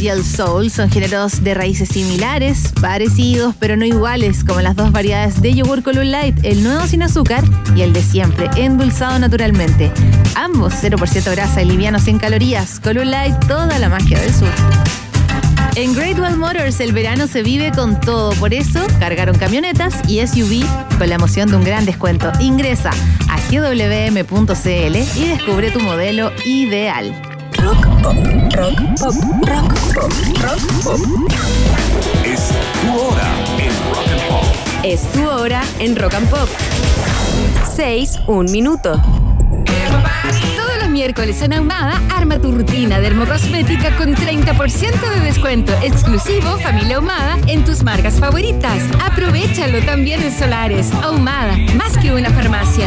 y el soul son géneros de raíces similares, parecidos, pero no iguales, como las dos variedades de yogur Column Light, el nuevo sin azúcar y el de siempre, endulzado naturalmente. Ambos 0% grasa y liviano sin calorías. Column Light, toda la magia del sur. En Great Wall Motors el verano se vive con todo, por eso cargaron camionetas y SUV con la emoción de un gran descuento. Ingresa a gwm.cl y descubre tu modelo ideal. Rock pop, rock pop, rock pop, rock pop. Es tu hora en Rock and Pop. Es tu hora en Rock and Pop. 6, un minuto. Todos los miércoles en Ahumada, arma tu rutina dermocosmética con 30% de descuento exclusivo Familia Ahumada en tus marcas favoritas. Aprovechalo también en Solares. Ahumada, más que una farmacia.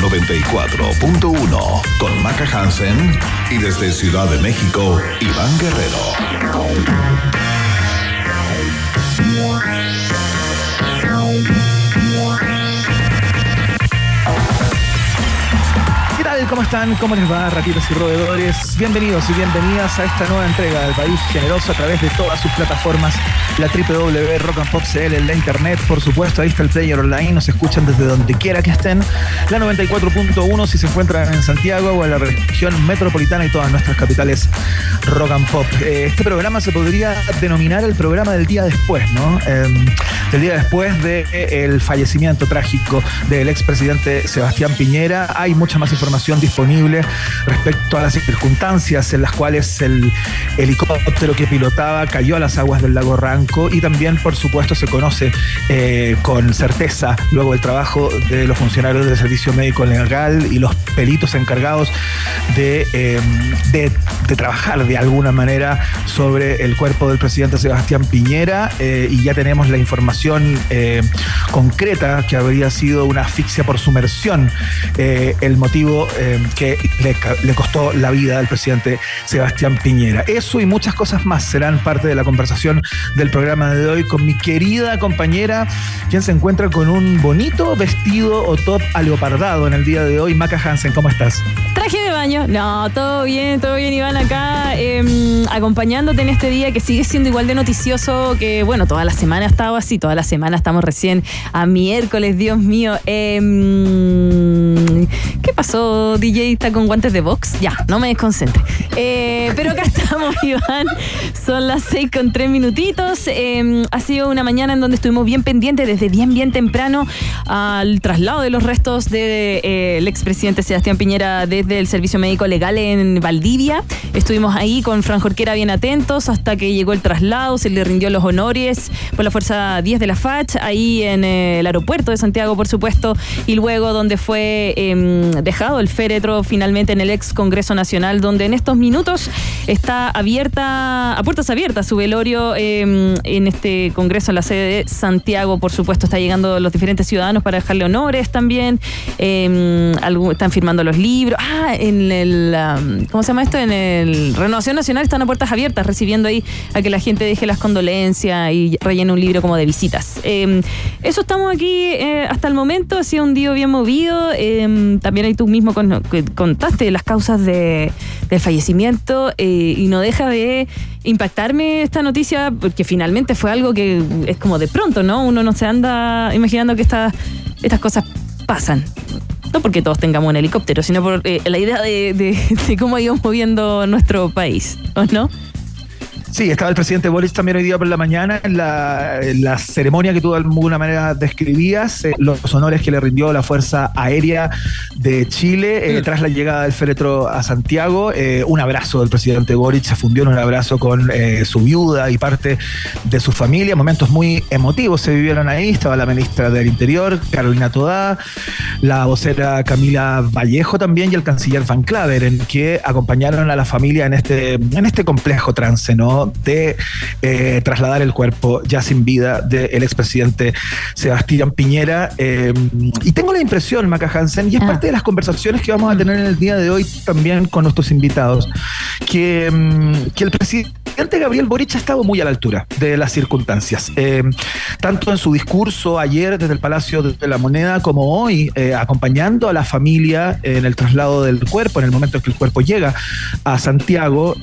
94.1 con Maca Hansen y desde Ciudad de México, Iván Guerrero. ¿Cómo están? ¿Cómo les va, ratitas y roedores? Bienvenidos y bienvenidas a esta nueva entrega del País Generoso a través de todas sus plataformas, la www Rock and Pop CL, la internet, por supuesto, ahí está el player online, nos escuchan desde donde quiera que estén, la 94.1 si se encuentran en Santiago o en la región metropolitana y todas nuestras capitales Rock and Pop. Eh, este programa se podría denominar el programa del día después, ¿no? Eh, del día después del de, el fallecimiento trágico del expresidente Sebastián Piñera. Hay mucha más información disponible respecto a las circunstancias en las cuales el helicóptero que pilotaba cayó a las aguas del lago Ranco y también, por supuesto, se conoce eh, con certeza luego el trabajo de los funcionarios del Servicio Médico Legal y los peritos encargados de, eh, de, de trabajar de alguna manera sobre el cuerpo del presidente Sebastián Piñera eh, y ya tenemos la información concreta que habría sido una asfixia por sumersión el motivo eh, que le, le, costó la vida al presidente Sebastián Piñera. Eso y muchas cosas más serán parte de la conversación del programa de hoy con mi querida compañera, quien se encuentra con un bonito vestido o top aleopardado en el día de hoy. Maca Hansen, ¿cómo estás? Traje de baño. No, todo bien, todo bien, Iván, acá eh, acompañándote en este día que sigue siendo igual de noticioso que, bueno, toda la semana ha estado así, toda la semana estamos recién a miércoles, Dios mío. Eh, ¿Qué pasó, DJ? ¿Está con guantes de box? Ya, no me desconcentre. Eh, pero acá estamos, Iván. Son las seis con tres minutitos. Eh, ha sido una mañana en donde estuvimos bien pendientes desde bien, bien temprano al traslado de los restos del de, eh, expresidente Sebastián Piñera desde el Servicio Médico Legal en Valdivia. Estuvimos ahí con Fran Jorquera bien atentos hasta que llegó el traslado, se le rindió los honores por la Fuerza 10 de la FACH, ahí en el aeropuerto de Santiago, por supuesto, y luego donde fue eh, dejado el féretro finalmente en el ex Congreso Nacional, donde en estos minutos está abierta, a puertas abiertas, su velorio eh, en este Congreso, en la sede de Santiago, por supuesto, está llegando los diferentes ciudadanos para dejarle honores también, eh, están firmando los libros, ah, en el, ¿cómo se llama esto? En el Renovación Nacional están a puertas abiertas, recibiendo ahí a que la gente deje las condolencias y rellene un libro como de visitas. Eh, eso estamos aquí eh, hasta el momento, ha sido un día bien movido, también ahí tú mismo con, contaste las causas de, del fallecimiento eh, y no deja de impactarme esta noticia porque finalmente fue algo que es como de pronto, ¿no? Uno no se anda imaginando que esta, estas cosas pasan. No porque todos tengamos un helicóptero, sino por eh, la idea de, de, cómo ha moviendo nuestro país, ¿o no? Sí, estaba el presidente Boris también hoy día por la mañana en la, ceremonia que tú de alguna manera describías, eh, los honores que le rindió la Fuerza Aérea de Chile eh, mm. tras la llegada del féretro a Santiago. Eh, un abrazo del presidente Boric, se fundió en un abrazo con su viuda y parte de su familia. Momentos muy emotivos se vivieron ahí. Estaba la ministra del Interior, Carolina Todá, la vocera Camila Vallejo también y el canciller Van Claver, en que acompañaron a la familia en este, en este complejo trance, ¿no? De eh, trasladar el cuerpo ya sin vida del expresidente Sebastián Piñera. Eh, y tengo la impresión, Maca Hansen, y es ah. parte de las conversaciones que vamos a tener en el día de hoy también con nuestros invitados, que, mm, que el presidente Gabriel Boric ha estado muy a la altura de las circunstancias. Eh, tanto en su discurso ayer desde el Palacio de la Moneda como hoy, acompañando a la familia en el traslado del cuerpo, en el momento en que el cuerpo llega a Santiago,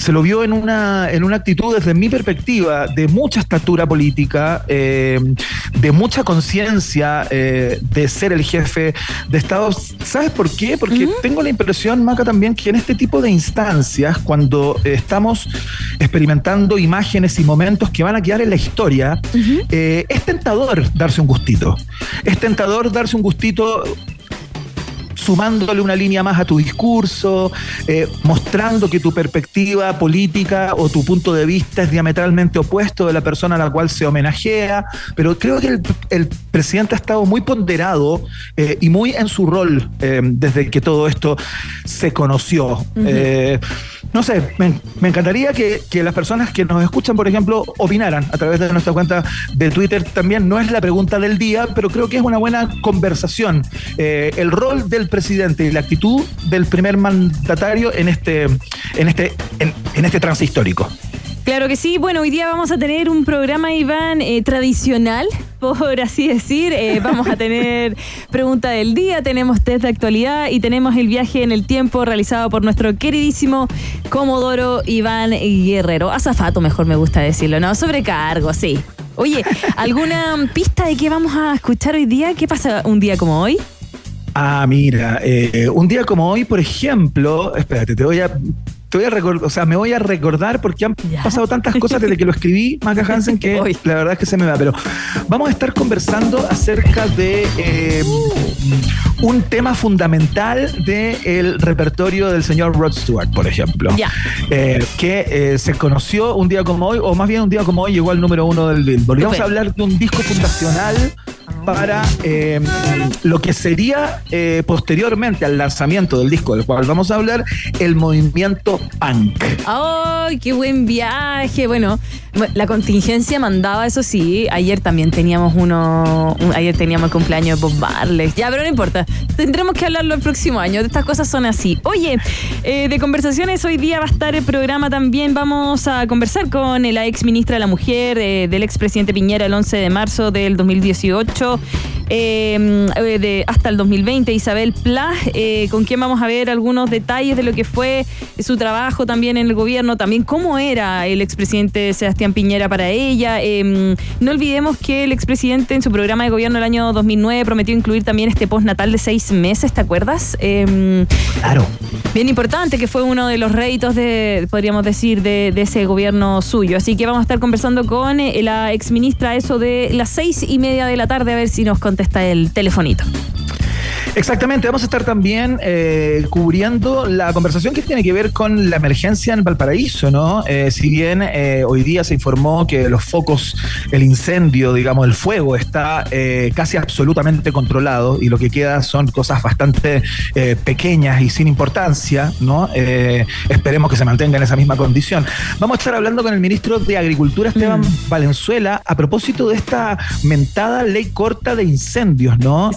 se lo vio en una, en una actitud, desde mi perspectiva, de mucha estatura política, eh, de mucha conciencia eh, de ser el jefe de Estado. ¿Sabes por qué? Porque tengo la impresión, Maca, también que en este tipo de instancias, cuando estamos experimentando imágenes y momentos que van a quedar en la historia, eh, es tentador darse un gustito. Es tentador darse un gustito sumándole una línea más a tu discurso, eh, mostrando que tu perspectiva política o tu punto de vista es diametralmente opuesto de la persona a la cual se homenajea, pero creo que el, presidente ha estado muy ponderado eh, y muy en su rol eh, desde que todo esto se conoció. No sé, me, encantaría que, que, las personas que nos escuchan, por ejemplo, opinaran a través de nuestra cuenta de Twitter. También no es la pregunta del día, pero creo que es una buena conversación. el rol del presidente y la actitud del primer mandatario en este, en este, en, este trance histórico. Claro que sí. Bueno, hoy día vamos a tener un programa, Iván, eh, tradicional, por así decir. Eh, vamos a tener pregunta del día, tenemos test de actualidad y tenemos el viaje en el tiempo realizado por nuestro queridísimo Comodoro Iván Guerrero. Azafato, mejor me gusta decirlo, ¿no? Sobrecargo, sí. Oye, ¿alguna pista de qué vamos a escuchar hoy día? ¿Qué pasa un día como hoy? Ah, mira, eh, un día como hoy, por ejemplo, espérate, te voy a te voy a recordar, o sea, me voy a recordar porque han pasado tantas cosas desde que lo escribí, Maca Hansen, que la verdad es que se me va. Pero vamos a estar conversando acerca de eh, un tema fundamental del repertorio del señor Rod Stewart, por ejemplo. Eh, que eh, se conoció un día como hoy, o más bien un día como hoy llegó al número uno del Billboard. vamos a hablar de un disco fundacional para em, lo que sería eh, posteriormente al lanzamiento del disco del cual vamos a hablar, el movimiento punk. ¡Ay, qué buen viaje! Bueno, la contingencia mandaba, eso sí. Ayer también teníamos uno. ayer teníamos el cumpleaños de Bob Marley. Ya, pero no importa. Tendremos que hablarlo el próximo año. Estas cosas son así. Oye, eh, de conversaciones, hoy día va a estar el programa también. Vamos a conversar con la ex ministra de la Mujer, eh, del ex presidente Piñera, el 11 de marzo del 2018. Em, eh, de hasta el 2020, Isabel Pla, eh, con quien vamos a ver algunos detalles de lo que fue su trabajo también en el gobierno, también cómo era el expresidente Sebastián Piñera para ella. Em, no olvidemos que el expresidente en su programa de gobierno el año 2009 prometió incluir también este postnatal de seis meses, ¿te acuerdas? Em, claro. Bien importante, que fue uno de los réditos de, podríamos decir, de, de, ese gobierno suyo. Así que vamos a estar conversando con eh, la exministra eso de las seis y media de la tarde, a ver si nos contesta el telefonito. Exactamente, vamos a estar también eh, cubriendo la conversación que tiene que ver con la emergencia en Valparaíso, ¿no? Eh, si bien eh, hoy día se informó que los focos, el incendio, digamos, el fuego está casi absolutamente controlado y lo que queda son cosas bastante pequeñas y sin importancia, ¿no? esperemos que se mantenga en esa misma condición. Vamos a estar hablando con el ministro de Agricultura, Esteban mm. Valenzuela, a propósito de esta mentada ley corta de incendios, ¿no?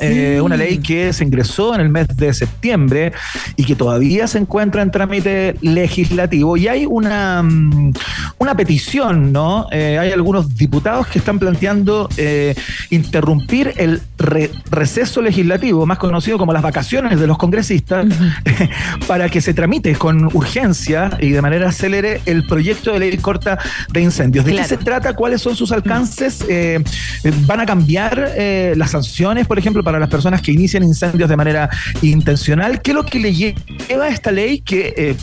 una ley que se ingresó en el mes de septiembre y que todavía se encuentra en trámite legislativo. Y hay una, mm, una petición, ¿no? Eh, hay algunos diputados que están planteando eh, interrumpir el receso legislativo, más conocido como las vacaciones de los congresistas, para que se tramite con urgencia y de manera acelere el proyecto de ley corta de incendios. ¿De qué se trata? ¿Cuáles son sus alcances? Eh, ¿Van a cambiar las sanciones, por ejemplo, para las personas que inician incendios? de manera intencional. ¿Qué es lo que le lleva a esta ley que, eh,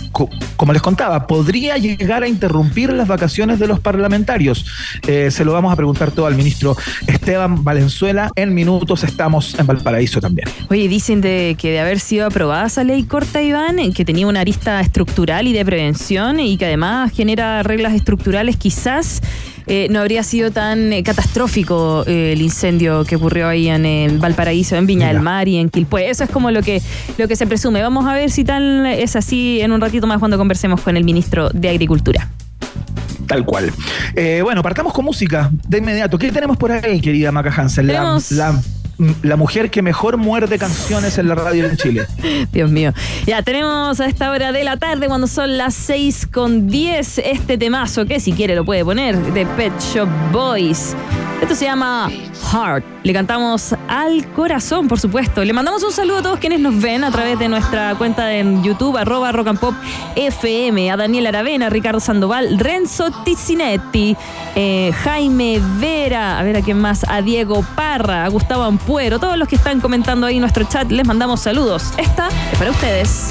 como les contaba, podría llegar a interrumpir las vacaciones de los parlamentarios? Eh, se lo vamos a preguntar todo al ministro Esteban Valenzuela. En minutos estamos en Valparaíso también. Oye, dicen de que de haber sido aprobada esa ley corta, Iván, que tenía una arista estructural y de prevención y que además genera reglas estructurales, quizás eh, no habría sido tan eh, catastrófico eh, el incendio que ocurrió ahí en, Valparaíso, en Viña del Mar y en Quilpué. Eso es como lo que, lo que se presume. Vamos a ver si tal es así en un ratito más cuando conversemos con el ministro de Agricultura. Tal cual. bueno, partamos con música de inmediato. ¿Qué tenemos por ahí, querida Maca Hansen? la la mujer que mejor muerde canciones en la radio en Chile. Dios mío. Ya tenemos a esta hora de la tarde, cuando son las 6 con 10, este temazo que si quiere lo puede poner, de Pet Shop Boys. Esto se llama Heart. Le cantamos al corazón, por supuesto. Le mandamos un saludo a todos quienes nos ven a través de nuestra cuenta en YouTube, arroba rock and pop FM, a Daniel Aravena, Ricardo Sandoval, Renzo Ticinetti, eh, Jaime Vera, a ver a quién más, a Diego Parra, a Gustavo Ampuero, todos los que están comentando ahí en nuestro chat, les mandamos saludos. Esta es para ustedes.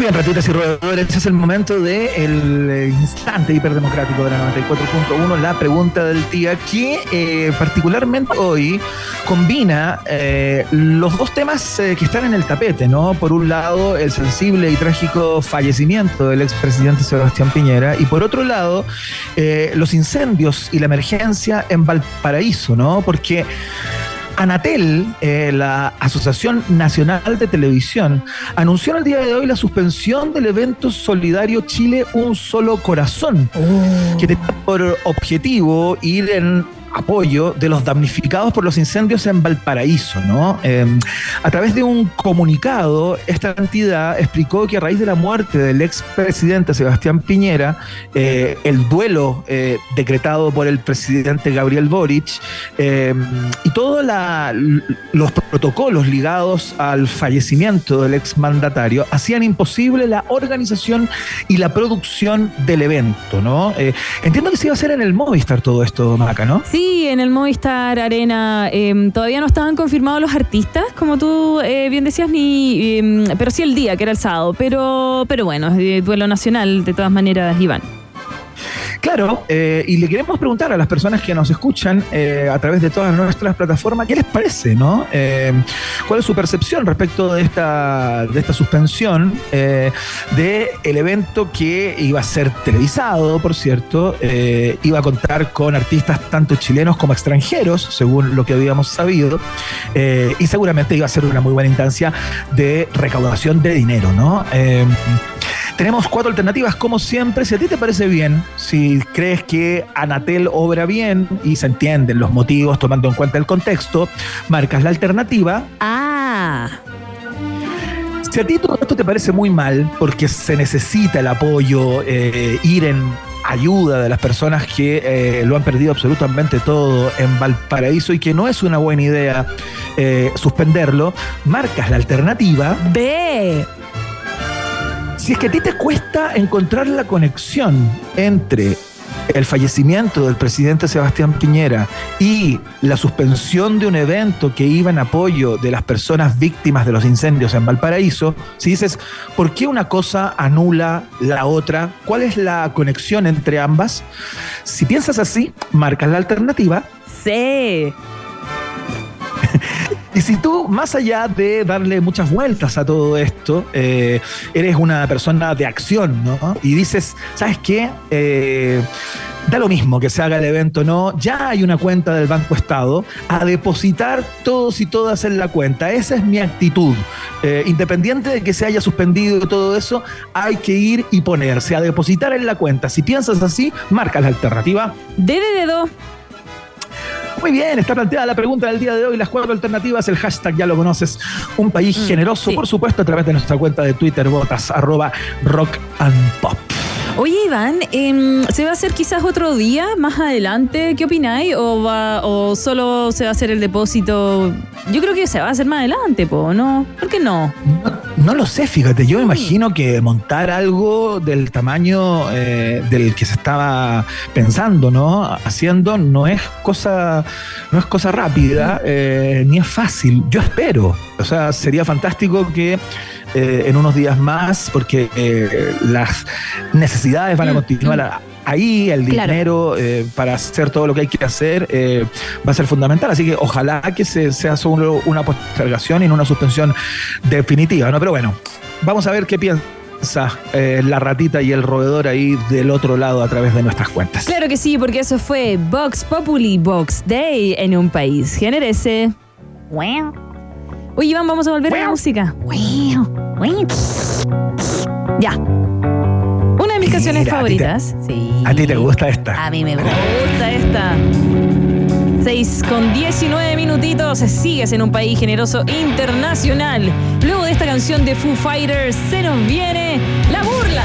Bien, ratitas y roedores, es el momento del eh, instante hiperdemocrático de la 94.1, la pregunta del día, que eh, particularmente hoy combina eh, los dos temas que están en el tapete, ¿no? Por un lado, el sensible y trágico fallecimiento del expresidente Sebastián Piñera, y por otro lado, los incendios y la emergencia en Valparaíso, ¿no? Porque Anatel, eh, la Asociación Nacional de Televisión, anunció el día de hoy la suspensión del evento solidario Chile Un Solo Corazón, oh. que tenía por objetivo ir en apoyo de los damnificados por los incendios en Valparaíso, ¿no? Em, a través de un comunicado, esta entidad explicó que a raíz de la muerte del expresidente Sebastián Piñera, eh, el duelo eh, decretado por el presidente Gabriel Boric em, y todos los protocolos ligados al fallecimiento del exmandatario hacían imposible la organización y la producción del evento, ¿no? Eh, entiendo que se iba a hacer en el Movistar todo esto, Maca, ¿no? Sí, Sí, en el Movistar Arena em, todavía no estaban confirmados los artistas, como tú eh, bien decías, ni, em, pero sí el día, que era el sábado. Pero, pero bueno, duelo nacional de todas maneras, Iván. Claro, eh, y le queremos preguntar a las personas que nos escuchan eh, a través de todas nuestras plataformas, ¿qué les parece, no? Eh, ¿Cuál es su percepción respecto de esta, de esta suspensión del el evento que iba a ser televisado, por cierto, iba a contar con artistas tanto chilenos como extranjeros, según lo que habíamos sabido, y seguramente iba a ser una muy buena instancia de recaudación de dinero, ¿no? Tenemos cuatro alternativas, como siempre. Si a ti te parece bien, si crees que Anatel obra bien y se entienden los motivos tomando en cuenta el contexto, marcas la alternativa. Ah. Si a ti todo esto te parece muy mal, porque se necesita el apoyo, eh, ir en ayuda de las personas que eh, lo han perdido absolutamente todo en Valparaíso y que no es una buena idea eh, suspenderlo, marcas la alternativa. B. Si es que a ti te cuesta encontrar la conexión entre el fallecimiento del presidente Sebastián Piñera y la suspensión de un evento que iba en apoyo de las personas víctimas de los incendios en Valparaíso, si dices, ¿por qué una cosa anula la otra? ¿Cuál es la conexión entre ambas? Si piensas así, marcas la alternativa. Sí. Y si tú, más allá de darle muchas vueltas a todo esto, eh, eres una persona de acción, ¿no? Y dices, ¿sabes qué? Eh, da lo mismo que se haga el evento, ¿no? Ya hay una cuenta del Banco Estado a depositar todos y todas en la cuenta. Esa es mi actitud. Eh, independiente de que se haya suspendido todo eso, hay que ir y ponerse a depositar en la cuenta. Si piensas así, marca la alternativa. D de dedo. Muy bien, está planteada la pregunta del día de hoy, las cuatro alternativas, el hashtag ya lo conoces, un país mm, generoso, por supuesto, a través de nuestra cuenta de Twitter, botas, arroba rock and pop. Oye, Iván, em, ¿se va a hacer quizás otro día más adelante? ¿Qué opináis? ¿O, va, ¿O solo se va a hacer el depósito? Yo creo que se va a hacer más adelante, ¿no? ¿Por qué no? No, lo sé, fíjate. Yo me imagino que montar algo del tamaño eh, del que se estaba pensando, ¿no? Haciendo no es cosa, no es cosa rápida, eh, ni es fácil. Yo espero. O sea, sería fantástico que eh, en unos días más, porque eh, las necesidades van a mm, continuar mm. ahí, el dinero eh, para hacer todo lo que hay que hacer va a ser fundamental. Así que ojalá que se, sea solo una postergación y no una suspensión definitiva. ¿no? Pero bueno, vamos a ver qué piensa la ratita y el roedor ahí del otro lado a través de nuestras cuentas. Claro que sí, porque eso fue Vox Populi Vox Day en un país generese. Wow. Oye, Iván, vamos a volver a la música. Ya. Una de mis canciones favoritas. A ti, te, sí. ¿A ti te gusta esta? A mí me gusta esta. 6 con 19 minutitos, sigues en un país generoso internacional. Luego de esta canción de Foo Fighters, se nos viene la burla.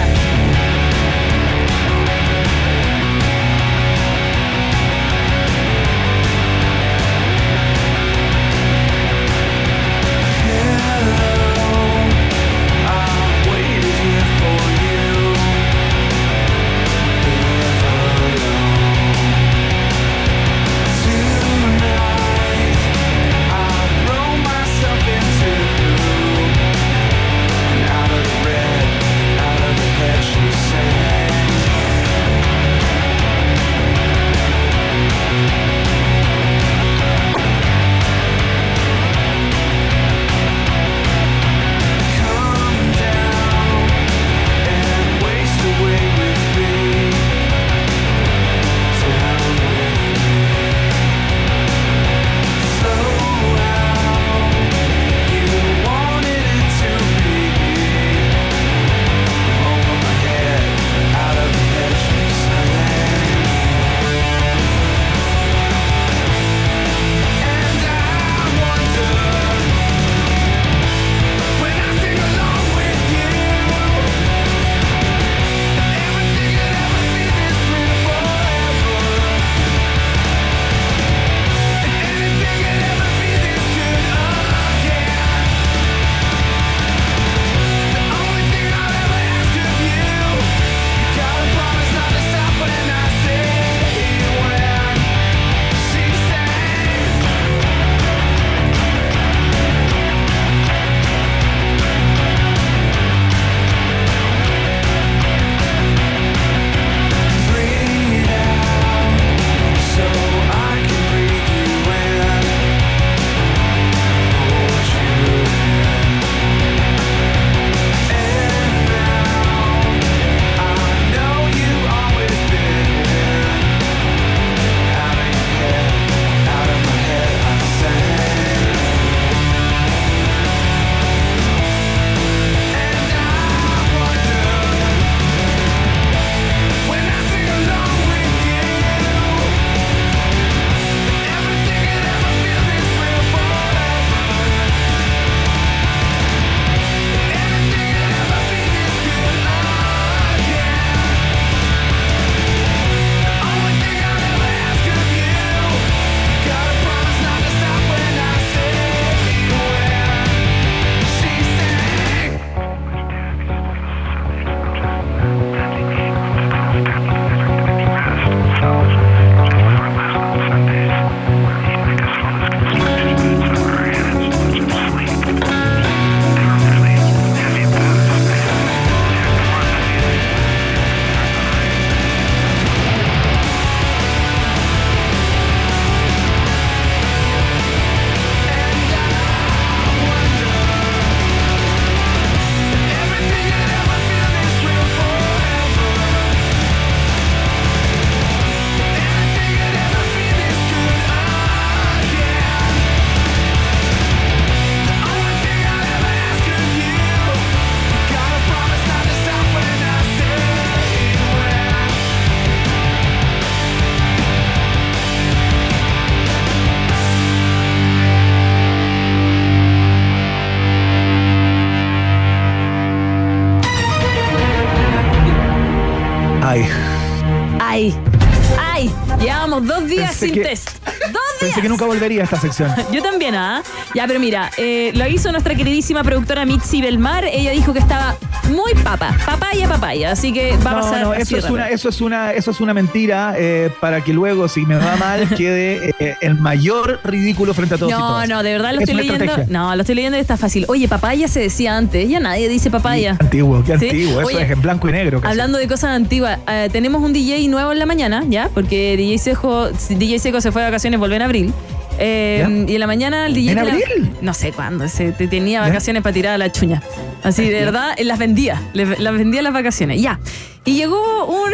Pensé que nunca volvería a esta sección. Yo también, ¿ah? Ya, pero mira, eh, lo hizo nuestra queridísima productora Mitzi Belmar. Ella dijo que estaba muy papa. Papaya, papaya. Así que va a No, pasar. no, eso es, una, eso, es una, eso es una mentira eh, para que luego, si me va mal, quede eh, el mayor ridículo frente a todos y No, todas. no, de verdad lo Es estoy leyendo. estrategia. No, lo estoy leyendo y está fácil. Oye, papaya se decía antes. Ya nadie dice papaya. Antiguo, qué ¿Sí? antiguo. Eso Oye, es en blanco y negro. casi. Hablando de cosas antiguas, eh, tenemos un DJ nuevo en la mañana, ¿ya? Porque DJ Seco, DJ Seco se fue de vacaciones, volvió en abril. Eh, y en la mañana el DJ... ¿En la- abril? no sé cuándo, se, te- tenía ¿Ya? vacaciones para tirar a la chuña. Así, de verdad, eh, las vendía, las vendía las vacaciones. Ya. Y llegó un,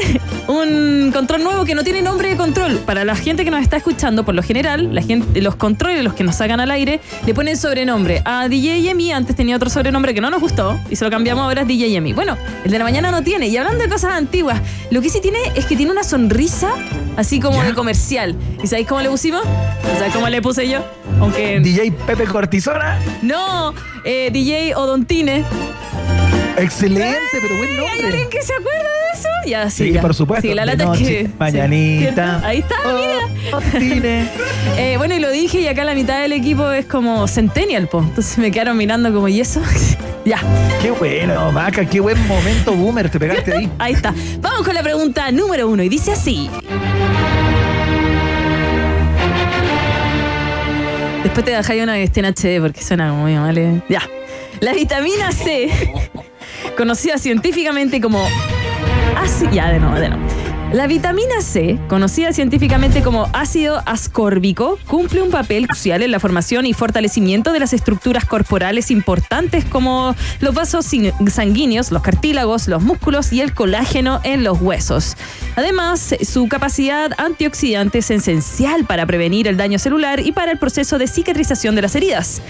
un control nuevo que no tiene nombre de control. Para la gente que nos está escuchando, por lo general, la gente, los controles, los que nos sacan al aire, le ponen sobrenombre. A DJ Yemi antes tenía otro sobrenombre que no nos gustó y se lo cambiamos ahora es DJ Yemi. Bueno, el de la mañana no tiene. Y hablando de cosas antiguas, lo que sí tiene es que tiene una sonrisa así como de comercial. ¿Y sabéis cómo le pusimos? ¿Sabéis cómo le puse yo? Aunque DJ Pepe Cortisona. no, eh, DJ Odontine. Excelente, pero buen ¿Hay nombre. alguien que se acuerda de eso? Ya, sí. Sí, ya. por supuesto. Sí, la lata noche, es que. Mañanita. sí, Ahí está, mira. Oh. Eh, bueno, y lo dije, y acá la mitad del equipo es como Centennial, po. Entonces me quedaron mirando como, ¿y eso? ya, Qué bueno, Maca, qué buen momento boomer te pegaste ahí. ahí está. Vamos con la pregunta número uno, y dice así. Después te dejáis una que esté en HD porque suena muy mal. ¿eh? Ya. La vitamina C, conocida científicamente como ácido. Ya, de nuevo, de nuevo. La vitamina C, conocida científicamente como ácido ascórbico, cumple un papel crucial en la formación y fortalecimiento de las estructuras corporales importantes como los vasos sanguíneos, los cartílagos, los músculos y el colágeno en los huesos. Además, su capacidad antioxidante es esencial para prevenir el daño celular y para el proceso de cicatrización de las heridas.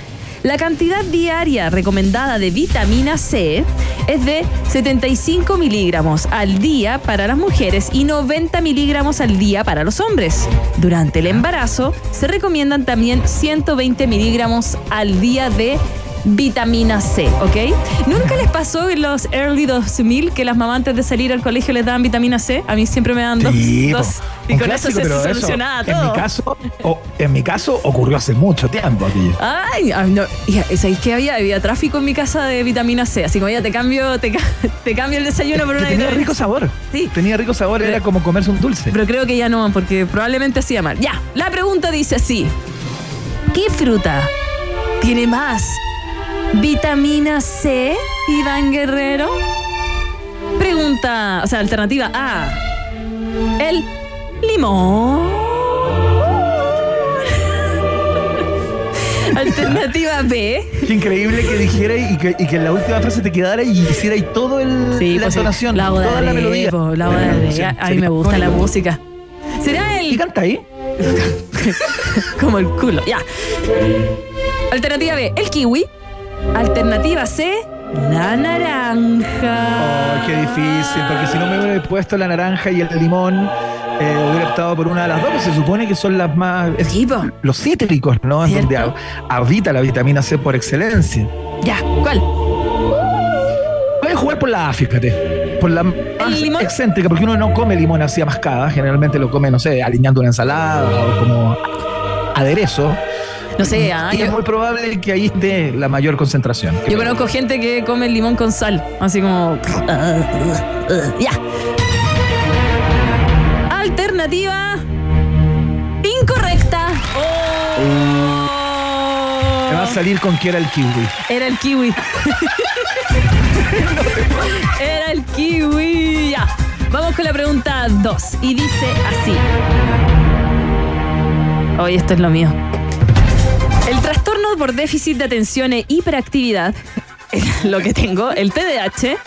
La cantidad diaria recomendada de vitamina C es de 75 miligramos al día para las mujeres y 90 miligramos al día para los hombres. Durante el embarazo se recomiendan también 120 miligramos al día de vitamina C, ¿ok? ¿Nunca les pasó en los early 2000 que las mamás antes de salir al colegio les daban vitamina C? A mí siempre me dan dos. Sí, dos. y con eso clásico, se eso, solucionaba En todo. mi caso, o- en mi caso ocurrió hace mucho tiempo. Ay, no. Y, ¿Sabéis qué había? Había tráfico en mi casa de vitamina C. Así como ya te cambio, te, ca- te cambio el desayuno por Que una tenía vitamina rico sabor. Sí. Tenía rico sabor, Pero- era como comerse un dulce. Pero creo que ya no, porque probablemente hacía mal. Ya, la pregunta dice así. ¿Qué fruta tiene más vitamina C, Iván Guerrero? Pregunta, o sea, alternativa A. El limón. Alternativa B. Qué increíble que dijera y que, y que en la última frase te quedara y hiciera ahí todo el, la pues sí, entonación, la toda la melodía. po, la boda La de entonación. A mí me gusta la música. ¿Será ¿Y el canta ahí? como el culo? Ya. Alternativa B, el kiwi. Alternativa C, la naranja. Oh, qué difícil, porque si no me hubiera puesto la naranja y el limón, eh, hubiera optado por una de las dos, que se supone que son las más. es- los cítricos, ¿no? En donde habita la vitamina C por excelencia. Ya, ¿cuál? Voy a jugar por la A, fíjate. Por la más limón? excéntrica, porque uno no come limón así a mascada. Generalmente lo come, no sé, alineando una ensalada o como aderezo. No sé, ah, y es muy probable que ahí esté la mayor concentración. yo conozco gente que come el limón con sal. Así como. Ya. Alternativa. Incorrecta. Te va a salir con que era el kiwi. Era el kiwi. Era el kiwi. Ya. Vamos con la pregunta 2. Y dice así. Hoy esto es lo mío. El trastorno por déficit de atención e hiperactividad, es lo que tengo, el TDAH,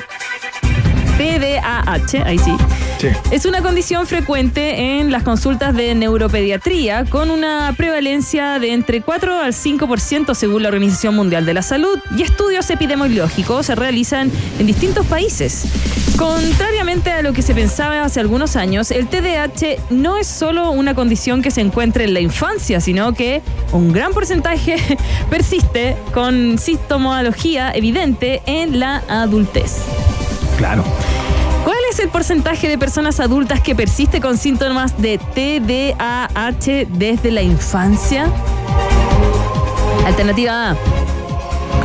TDAH, ahí sí, Sí. es una condición frecuente en las consultas de neuropediatría con una prevalencia de entre 4 al 5% según la Organización Mundial de la Salud y estudios epidemiológicos se realizan en distintos países. Contrariamente a lo que se pensaba hace algunos años, el TDAH no es solo una condición que se encuentra en la infancia, sino que un gran porcentaje persiste con sintomología evidente en la adultez. Claro. ¿Cuál es el porcentaje de personas adultas que persiste con síntomas de TDAH desde la infancia? Alternativa A,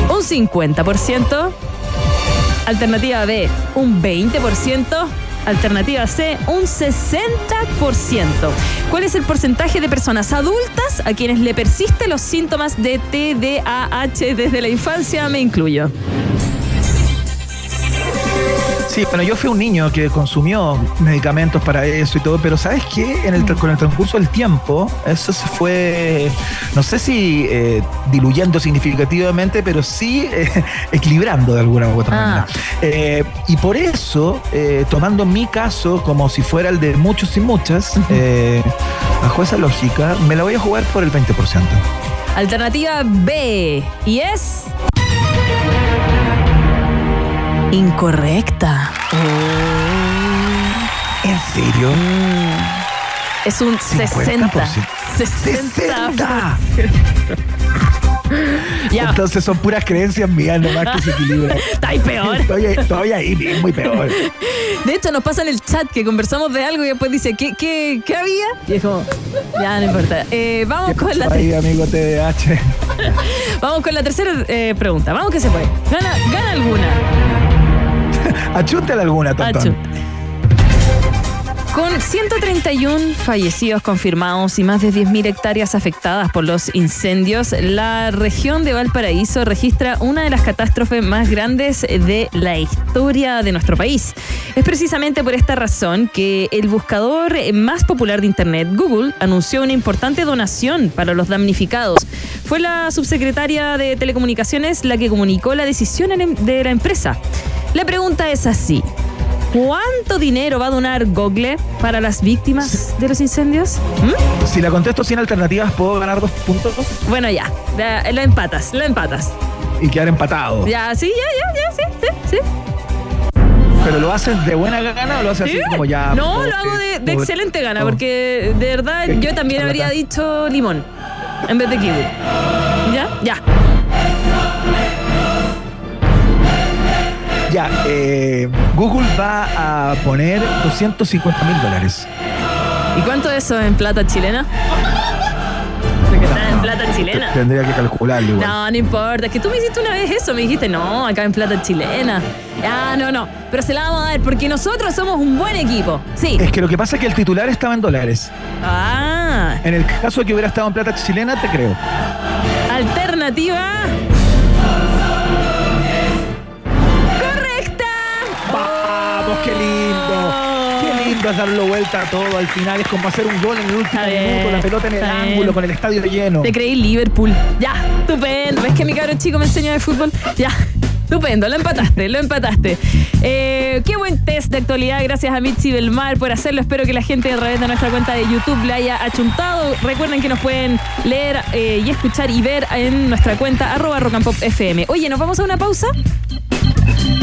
un 50%. Alternativa B, un 20%. Alternativa C, un 60%. ¿Cuál es el porcentaje de personas adultas a quienes le persisten los síntomas de TDAH desde la infancia? Me incluyo. Sí, bueno, yo fui un niño que consumió medicamentos para eso y todo, pero ¿sabes qué? En el, con el transcurso del tiempo, eso se fue, no sé si eh, diluyendo significativamente, pero sí eh, equilibrando de alguna u otra Ah. manera. Eh, y por eso, eh, tomando mi caso como si fuera el de muchos y muchas, bajo esa lógica, me la voy a jugar por el 20%. Alternativa B. Y es. Incorrecta. ¿En serio? Es un 60. 50%. 60. ¡60! Ya, Entonces son puras creencias mías nomás que se equilibran. está ahí peor. Estoy, estoy ahí mismo y peor. De hecho, nos pasa en el chat que conversamos de algo y después dice, ¿qué, qué, qué había? Y es como, ya no importa. Eh, vamos, con la Ahí, amigo TDH. vamos con la tercera eh, pregunta. Vamos que se puede. Gana, gana alguna. Achúntale alguna. Tontón. Con 131 fallecidos confirmados y más de 10.000 hectáreas afectadas por los incendios, la región de Valparaíso registra una de las catástrofes más grandes de la historia de nuestro país. Es precisamente por esta razón que el buscador más popular de Internet, Google, anunció una importante donación para los damnificados. Fue la subsecretaria de Telecomunicaciones la que comunicó la decisión en- de la empresa. La pregunta es así. ¿Cuánto dinero va a donar Google para las víctimas de los incendios? ¿Mm? Si la contesto sin alternativas, ¿puedo ganar dos puntos Bueno, ya, ya, lo empatas, lo empatas. y quedar empatado? Ya, sí, ya, ya, ya, sí, sí, sí. ¿Pero lo haces de buena gana o lo haces así ¿Sí? como ya? No, lo hago de, de excelente gana, porque de verdad yo también habría dicho limón en vez de kiwi. ¿Ya? Ya. Ya, eh, Google va a poner 250 mil dólares. ¿Y cuánto es eso en plata chilena? En plata chilena. Tendría que calcularlo igual. No, no importa. Es que tú me hiciste una vez eso. Me dijiste, no, acá en plata chilena. Ah, no, no. Pero se la vamos a dar porque nosotros somos un buen equipo. Sí. Es que lo que pasa es que el titular estaba en dólares. Ah, En el caso de que hubiera estado en plata chilena, te creo. alternativa. Lindo es darlo vuelta a todo al final. Es como hacer un gol en el último bien, minuto, la pelota en el ángulo, bien. con el estadio lleno. Te creí Liverpool. Ya, estupendo. ¿Ves que mi cabro chico me enseñó de fútbol? Ya. Estupendo, lo empataste, lo empataste. Eh, qué buen test de actualidad, gracias a Mitzi Belmar por hacerlo. Espero que la gente a través de nuestra cuenta de YouTube le haya achuntado. Recuerden que nos pueden leer eh, y escuchar y ver en nuestra cuenta arroba rock and pop FM. Oye, ¿nos vamos a una pausa?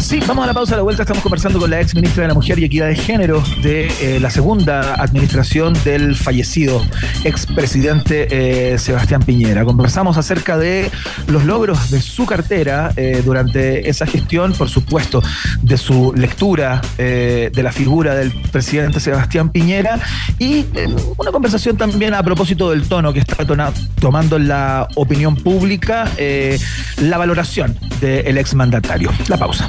Sí, vamos a la pausa. A la vuelta estamos conversando con la ex ministra de la Mujer y Equidad de Género de eh, la segunda administración del fallecido expresidente eh, Sebastián Piñera. Conversamos acerca de los logros de su cartera eh, durante esa gestión, por supuesto, de su lectura eh, de la figura del presidente Sebastián Piñera y una conversación también a propósito del tono que está tomando en la opinión pública la valoración del exmandatario. La pausa.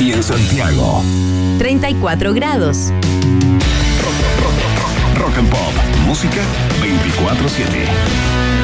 y en Santiago. 34 grados. Rock and Pop. Música 24-7.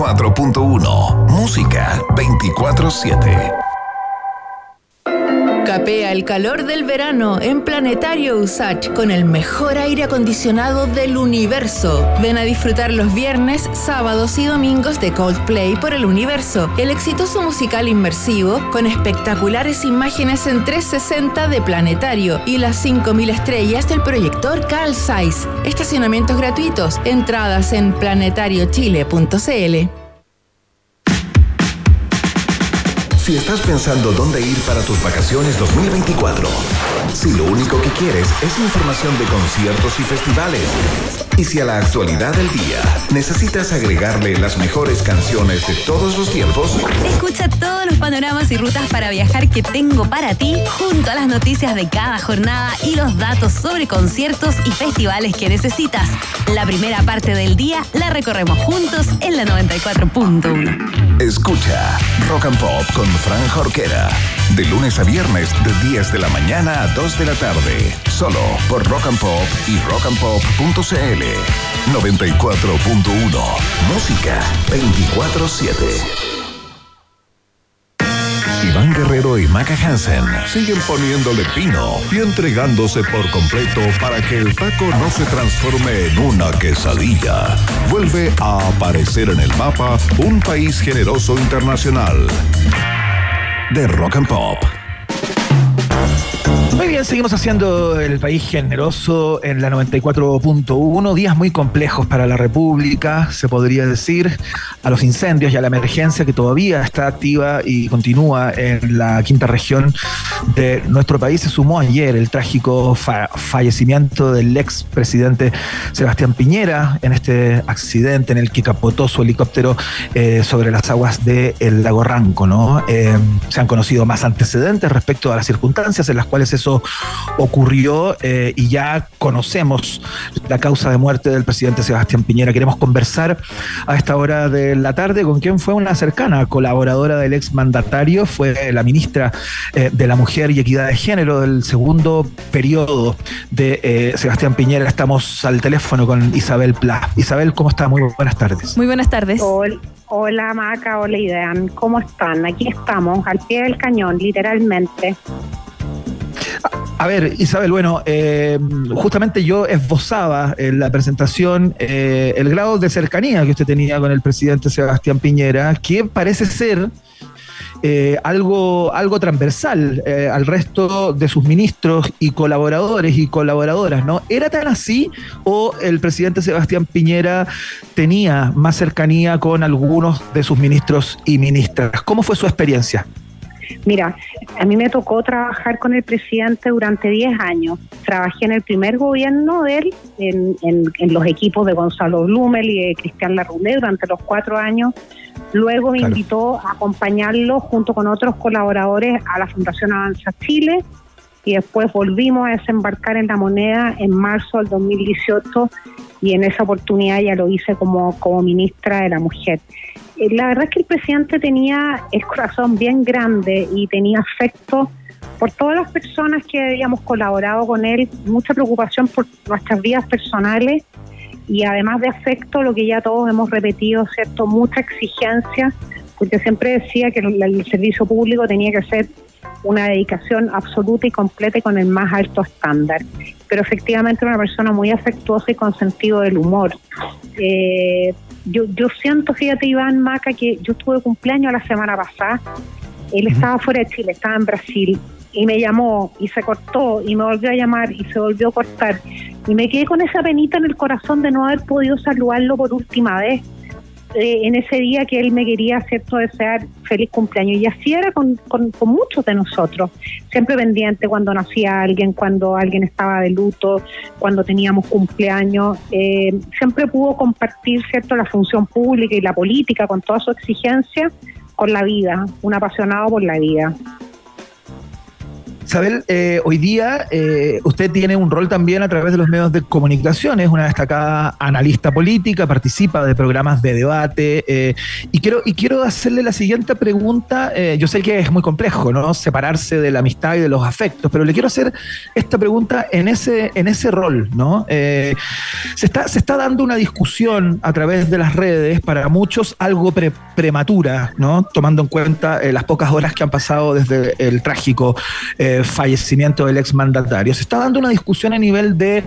94.1 Música 24/7 Capea el calor del verano en Planetario Usach con el mejor aire acondicionado del universo. Ven a disfrutar los viernes, sábados y domingos de Coldplay por el universo, el exitoso musical inmersivo con espectaculares imágenes en 360 de Planetario y las 5000 estrellas del proyector Carl Zeiss. Estacionamientos gratuitos, entradas en planetariochile.cl. Si estás pensando dónde ir para tus vacaciones 2024, si lo único que quieres es información de conciertos y festivales, y si a la actualidad del día necesitas agregarle las mejores canciones de todos los tiempos, Escucha todos los panoramas y rutas para viajar que tengo para ti, junto a las noticias de cada jornada y los datos sobre conciertos y festivales que necesitas. La primera parte del día la recorremos juntos en la 94.1. escucha Rock and Pop con Fran Jorquera, de lunes a viernes de 10 de la mañana a 2 de la tarde, solo por Rock and Pop y rockandpop.cl 94.1 Música 24/7 Iván Guerrero y Maca Hansen siguen poniéndole pino y entregándose por completo para que el taco no se transforme en una quesadilla. Vuelve a aparecer en el mapa un país generoso internacional de Rock and Pop. Muy bien, seguimos haciendo el país generoso en la 94.1. Días muy complejos para la República, se podría decir, a los incendios y a la emergencia que todavía está activa y continúa en la quinta región de nuestro país. Se sumó ayer el trágico fa- fallecimiento del ex presidente Sebastián Piñera en este accidente en el que capotó su helicóptero eh, sobre las aguas del lago Ranco. ¿no? Eh, se han conocido más antecedentes respecto a las circunstancias en las cuales eso ocurrió eh, y ya conocemos la causa de muerte del presidente Sebastián Piñera. Queremos conversar a esta hora de la tarde con quien fue una cercana colaboradora del ex mandatario, fue la ministra eh, de la Mujer y Equidad de Género del segundo periodo de eh, Sebastián Piñera. Estamos al teléfono con Isabel Pla. Isabel, ¿cómo está? Muy buenas tardes. Muy buenas tardes. Hol- Hola Maca, hola Idean, ¿cómo están? Aquí estamos, al pie del cañón, literalmente. A ver, Isabel, bueno, eh, justamente yo esbozaba en la presentación eh, el grado de cercanía que usted tenía con el presidente Sebastián Piñera, que parece ser eh, algo, algo transversal al resto de sus ministros y colaboradores y colaboradoras, ¿no? ¿Era tan así o el presidente Sebastián Piñera tenía más cercanía con algunos de sus ministros y ministras? ¿Cómo fue su experiencia? Mira, a mí me tocó trabajar con el presidente durante 10 años. Trabajé en el primer gobierno de él, en, en- en los equipos de Gonzalo Blumel y de Cristian Larroulé durante los cuatro años. Luego me Claro. invitó a acompañarlo junto con otros colaboradores a la Fundación Avanza Chile y después volvimos a desembarcar en la moneda en marzo del 2018 y en esa oportunidad ya lo hice como, como ministra de la Mujer. La verdad es que el presidente tenía el corazón bien grande y tenía afecto por todas las personas que habíamos colaborado con él, mucha preocupación por nuestras vidas personales y además de afecto, lo que ya todos hemos repetido, ¿cierto? Mucha exigencia, porque siempre decía que el, el servicio público tenía que ser una dedicación absoluta y completa y con el más alto estándar. Pero efectivamente era una persona muy afectuosa y con sentido del humor. Eh, yo, yo siento, fíjate Iván Maca, que yo estuve de cumpleaños la semana pasada, él estaba fuera de Chile, estaba en Brasil, y me llamó y se cortó y me volvió a llamar y se volvió a cortar. Y me quedé con esa penita en el corazón de no haber podido saludarlo por última vez. Eh, en ese día que él me quería, ¿cierto?, desear feliz cumpleaños. Y así era con, con, muchos de nosotros, siempre pendiente cuando nacía alguien, cuando alguien estaba de luto, cuando teníamos cumpleaños. Eh, siempre pudo compartir, ¿cierto?, la función pública y la política con toda su exigencia con la vida, un apasionado por la vida. Isabel, eh, hoy día eh, usted tiene un rol también a través de los medios de comunicación, es una destacada analista política, participa de programas de debate eh, y, quiero, y quiero hacerle la siguiente pregunta. yo sé que es muy complejo, ¿no? Separarse de la amistad y de los afectos, pero le quiero hacer esta pregunta en ese, en ese rol, ¿no? se, está, se está dando una discusión a través de las redes, para muchos algo prematura, ¿no? Tomando en cuenta las pocas horas que han pasado desde el trágico fallecimiento del exmandatario. Se está dando una discusión a nivel de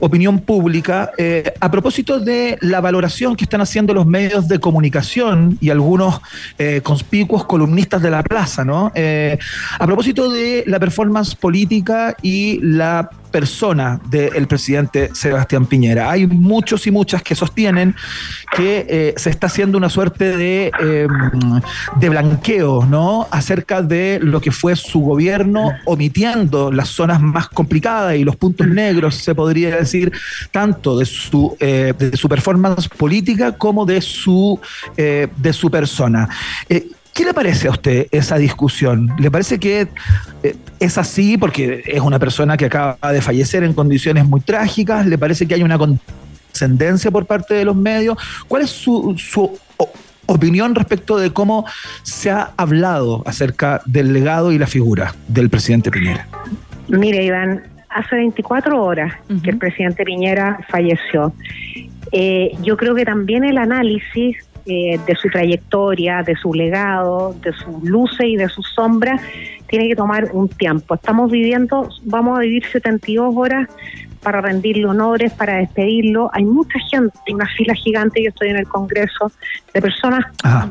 opinión pública eh, a propósito de la valoración que están haciendo los medios de comunicación y algunos eh, conspicuos columnistas de la plaza, ¿no? Eh, a propósito de la performance política y la persona del presidente Sebastián Piñera. Hay muchos y muchas que sostienen que eh, se está haciendo una suerte de, em, de blanqueo, ¿no? Acerca de lo que fue su gobierno, omitiendo las zonas más complicadas y los puntos negros, se podría decir, tanto de su, eh, de su performance política como de su, eh, de su persona. ¿Qué le parece a usted esa discusión? ¿Le parece que eh, es así porque es una persona que acaba de fallecer en condiciones muy trágicas? ¿Le parece que hay una condescendencia por parte de los medios? ¿Cuál es su, opinión respecto de cómo se ha hablado acerca del legado y la figura del presidente Piñera? Mire, Iván, hace 24 horas que el presidente Piñera falleció. Eh, yo creo que también el análisis eh, de su trayectoria, de su legado, de sus luces y de sus sombras, tiene que tomar un tiempo. Estamos viviendo, vamos a vivir 72 horas para rendirle honores, para despedirlo. Hay mucha gente, una fila gigante, yo estoy en el Congreso, de personas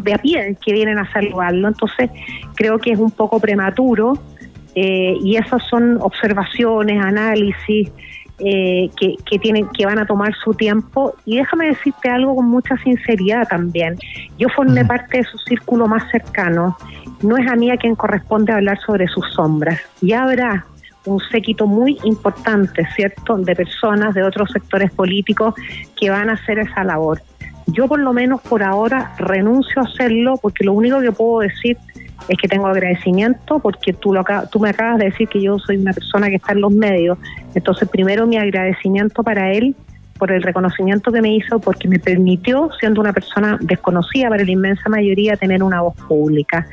de a pie que vienen a saludarlo. Entonces, creo que es un poco prematuro eh, y esas son observaciones, análisis eh, que, que, tienen, que van a tomar su tiempo. Y déjame decirte algo con mucha sinceridad también. Yo formé parte de su círculo más cercano. No es a mí a quien corresponde hablar sobre sus sombras. Ya habrá un séquito muy importante, ¿cierto?, de personas de otros sectores políticos que van a hacer esa labor. Yo por lo menos por ahora renuncio a hacerlo porque lo único que puedo decir es que tengo agradecimiento porque tú, lo, tú me acabas de decir que yo soy una persona que está en los medios. Entonces, primero mi agradecimiento para él por el reconocimiento que me hizo, porque me permitió, siendo una persona desconocida para la inmensa mayoría, tener una voz pública.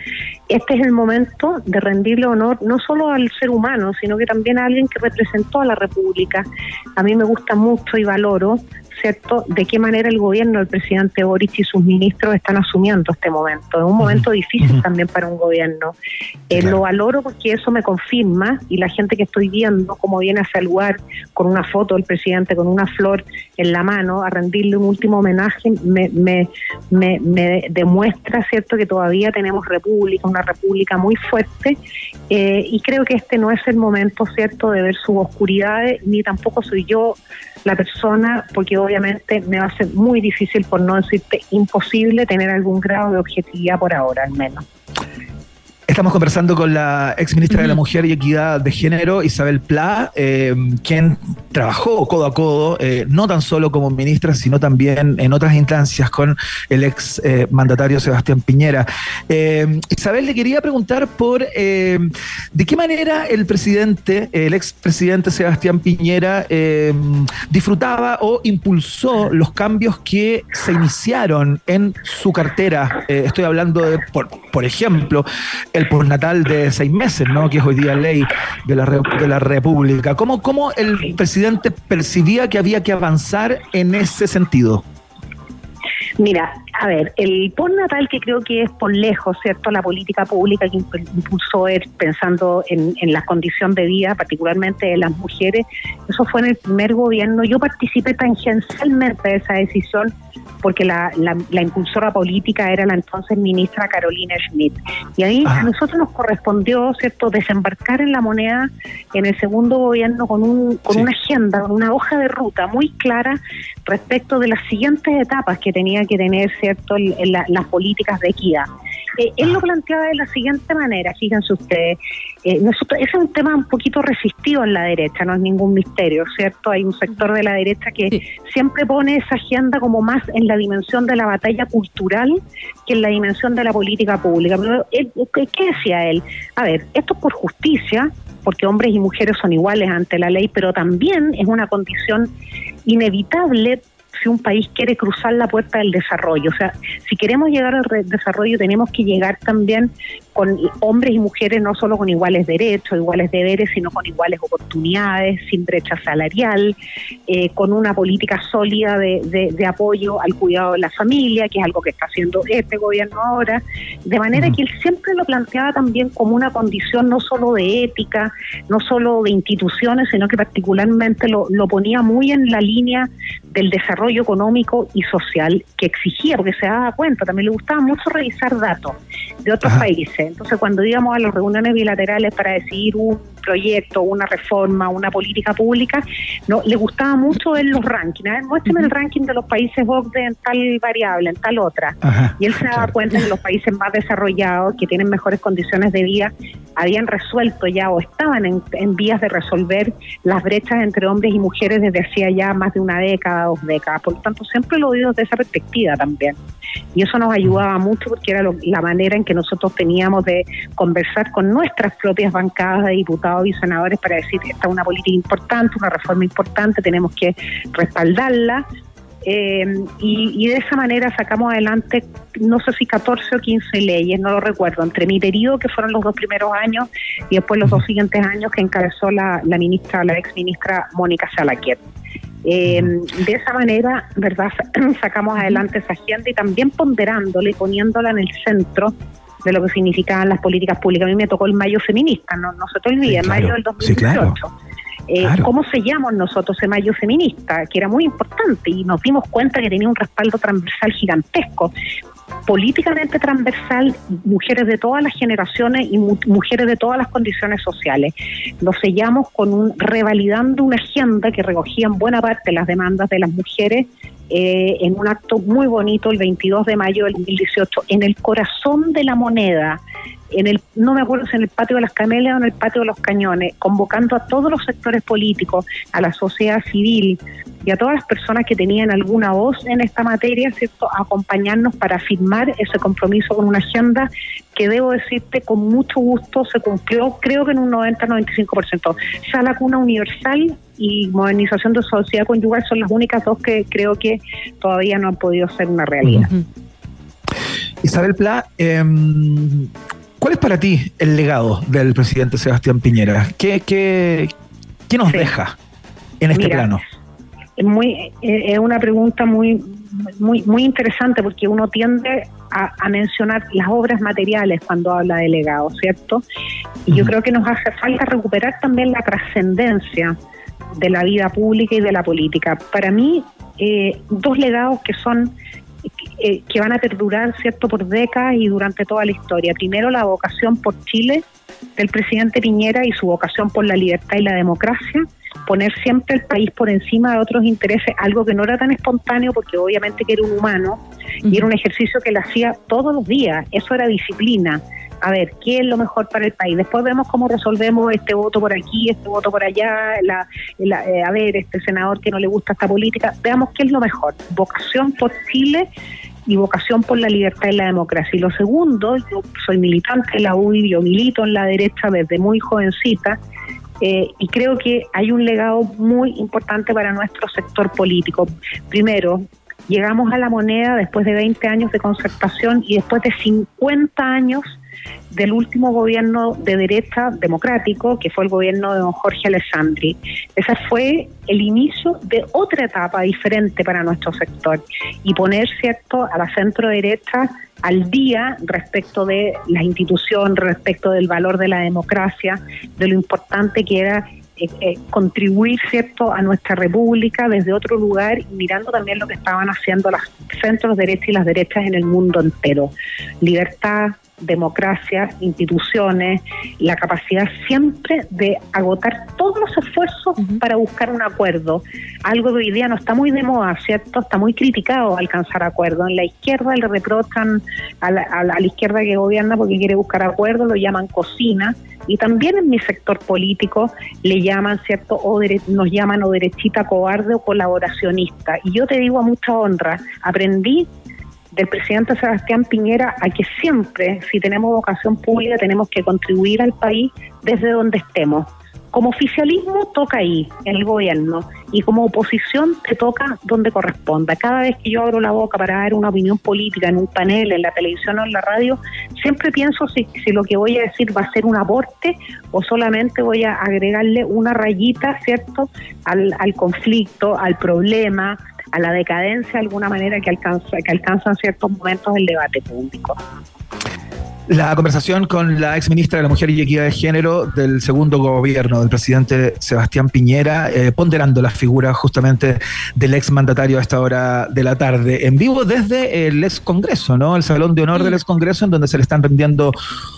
Este es el momento de rendirle honor no solo al ser humano, sino que también a alguien que representó a la República. A mí me gusta mucho y valoro ¿cierto?, de qué manera el gobierno del presidente Boric y sus ministros están asumiendo este momento. Es un momento difícil también para un gobierno. Eh, lo valoro porque eso me confirma y la gente que estoy viendo cómo viene a saludar con una foto del presidente, con una flor en la mano, a rendirle un último homenaje, me, me, me, demuestra, ¿cierto?, que todavía tenemos república, una república muy fuerte eh, y creo que este no es el momento, ¿cierto?, de ver sus oscuridades, ni tampoco soy yo la persona, porque obviamente me va a ser muy difícil, por no decirte imposible, tener algún grado de objetividad por ahora al menos. Estamos conversando con la ex ministra de la Mujer y Equidad de Género, Isabel Pla, eh, quien trabajó codo a codo, eh, no tan solo como ministra, sino también en otras instancias con el ex eh, mandatario Sebastián Piñera. Isabel, le quería preguntar por de qué manera el presidente, el ex presidente Sebastián Piñera, disfrutaba o impulsó los cambios que se iniciaron en su cartera. estoy hablando de, por, por ejemplo, el postnatal de seis meses, ¿no? que es hoy día ley de la, de la República. ¿Cómo, ¿Cómo el presidente percibía que había que avanzar en ese sentido? Mira, a ver, el postnatal que creo que es por lejos, ¿cierto? La política pública que impulsó él pensando en, en la condición de vida, particularmente de las mujeres, eso fue en el primer gobierno. Yo participé tangencialmente de esa decisión porque la, la, impulsora política era la entonces ministra Carolina Schmidt. Y ahí a nosotros nos correspondió, ¿cierto?, desembarcar en la moneda en el segundo gobierno con, un, con una agenda, con una hoja de ruta muy clara respecto de las siguientes etapas que tenía que tener, ¿cierto? ¿cierto?, en, las políticas de equidad. Eh, él lo planteaba de la siguiente manera, fíjense ustedes, eh, nosotros, ese es un tema un poquito resistido en la derecha, no es ningún misterio, ¿cierto? Hay un sector de la derecha que siempre pone esa agenda como más en la dimensión de la batalla cultural que en la dimensión de la política pública. Pero, ¿qué decía él? A ver, esto es por justicia, porque hombres y mujeres son iguales ante la ley, pero también es una condición inevitable si un país quiere cruzar la puerta del desarrollo. O sea, si queremos llegar al desarrollo tenemos que llegar también con hombres y mujeres no solo con iguales derechos, iguales deberes, sino con iguales oportunidades, sin brecha salarial, eh, con una política sólida de, de, apoyo al cuidado de la familia, que es algo que está haciendo este gobierno ahora, de manera que él siempre lo planteaba también como una condición no solo de ética, no solo de instituciones, sino que particularmente lo, lo ponía muy en la línea del desarrollo económico y social que exigía, porque se daba cuenta, también le gustaba mucho revisar datos de otros países. Entonces, cuando íbamos a las reuniones bilaterales para decidir un proyecto, una reforma, una política pública, no le gustaba mucho ver los rankings. A ver, muéstrame el ranking de los países OCDE en tal variable, en tal otra. y él se daba cuenta que los países más desarrollados, que tienen mejores condiciones de vida, habían resuelto ya o estaban en, en vías de resolver las brechas entre hombres y mujeres desde hacía ya más de una década, dos décadas. Por lo tanto, siempre lo digo desde esa perspectiva también. Y eso nos ayudaba mucho porque era la manera en que nosotros teníamos de conversar con nuestras propias bancadas de diputados y senadores para decir esta es una política importante, una reforma importante, tenemos que respaldarla. Eh, y, de esa manera sacamos adelante, no sé si 14 o 15 leyes, no lo recuerdo, entre mi periodo, que fueron los dos primeros años, y después los dos siguientes años que encabezó la, la ministra, la ex ministra Mónica Salaquiet. Eh, de esa manera, ¿verdad? Sacamos adelante esa agenda y también ponderándola y poniéndola en el centro de lo que significaban las políticas públicas. A mí me tocó el mayo feminista, no, no se te olvide, en mayo del 2018. Eh, ¿Cómo sellamos nosotros ese mayo feminista? Que era muy importante y nos dimos cuenta que tenía un respaldo transversal gigantesco políticamente transversal, mujeres de todas las generaciones y mujeres de todas las condiciones sociales. Lo sellamos con un revalidando una agenda que recogía en buena parte las demandas de las mujeres eh, en un acto muy bonito el 22 de mayo del 2018 en el corazón de la moneda en el, no me acuerdo si en el patio de las Camelias o en el patio de los Cañones, convocando a todos los sectores políticos, a la sociedad civil y a todas las personas que tenían alguna voz en esta materia, ¿cierto?, a acompañarnos para firmar ese compromiso con una agenda que debo decirte con mucho gusto se cumplió, creo que en un 90-95%. Ya la cuna universal y modernización de sociedad conyugal son las únicas dos que creo que todavía no han podido ser una realidad. Isabel Pla, em, ¿Cuál es para ti el legado del presidente Sebastián Piñera? ¿Qué, qué, qué nos deja en este plano? Es, muy, es una pregunta muy, muy, muy interesante porque uno tiende a, mencionar las obras materiales cuando habla de legado, ¿cierto? Y yo creo que nos hace falta recuperar también la trascendencia de la vida pública y de la política. Para mí, eh, dos legados que son eh, que van a perdurar, ¿cierto?, por décadas y durante toda la historia. Primero, la vocación por Chile del presidente Piñera y su vocación por la libertad y la democracia, poner siempre el país por encima de otros intereses, algo que no era tan espontáneo porque obviamente que era un humano y era un ejercicio que él hacía todos los días, eso era disciplina a ver, ¿qué es lo mejor para el país? Después vemos cómo resolvemos este voto por aquí, este voto por allá, la, eh, a ver, este senador que no le gusta esta política, veamos qué es lo mejor. Vocación por Chile y vocación por la libertad y la democracia. Y lo segundo, yo soy militante de la UDI, yo milito en la derecha desde muy jovencita, eh, y creo que hay un legado muy importante para nuestro sector político. Primero, llegamos a la moneda después de 20 años de concertación y después de 50 años del último gobierno de derecha democrático, que fue el gobierno de don Jorge Alessandri. Ese fue el inicio de otra etapa diferente para nuestro sector y poner, ¿cierto?, a la centro derecha al día respecto de las instituciones, respecto del valor de la democracia, de lo importante que era eh, eh, contribuir cierto a nuestra república desde otro lugar mirando también lo que estaban haciendo los centros derechos y las derechas en el mundo entero libertad democracia, instituciones, la capacidad siempre de agotar todos los esfuerzos para buscar un acuerdo. Algo que hoy día no está muy de moda, ¿cierto? Está muy criticado alcanzar acuerdo. En la izquierda le reprochan a la, a la izquierda que gobierna porque quiere buscar acuerdo, lo llaman cocina y también en mi sector político le llaman, ¿cierto? O nos llaman o derechita cobarde o colaboracionista. Y yo te digo a mucha honra, aprendí del presidente Sebastián Piñera a que siempre, si tenemos vocación pública, tenemos que contribuir al país desde donde estemos. Como oficialismo toca ahí, en el gobierno, y como oposición te toca donde corresponda. Cada vez que yo abro la boca para dar una opinión política en un panel, en la televisión o en la radio, siempre pienso si, si lo que voy a decir va a ser un aporte o solamente voy a agregarle una rayita, ¿cierto?, al, al conflicto, al problema, a la decadencia de alguna manera que alcanza que alcanzan ciertos momentos del debate público. La conversación con la ex ministra de la Mujer y Equidad de Género del segundo gobierno del presidente Sebastián Piñera, eh, ponderando las figuras justamente del ex mandatario a esta hora de la tarde, en vivo desde el ex Congreso, ¿no? El Salón de Honor del ex Congreso, en donde se le están rendiendo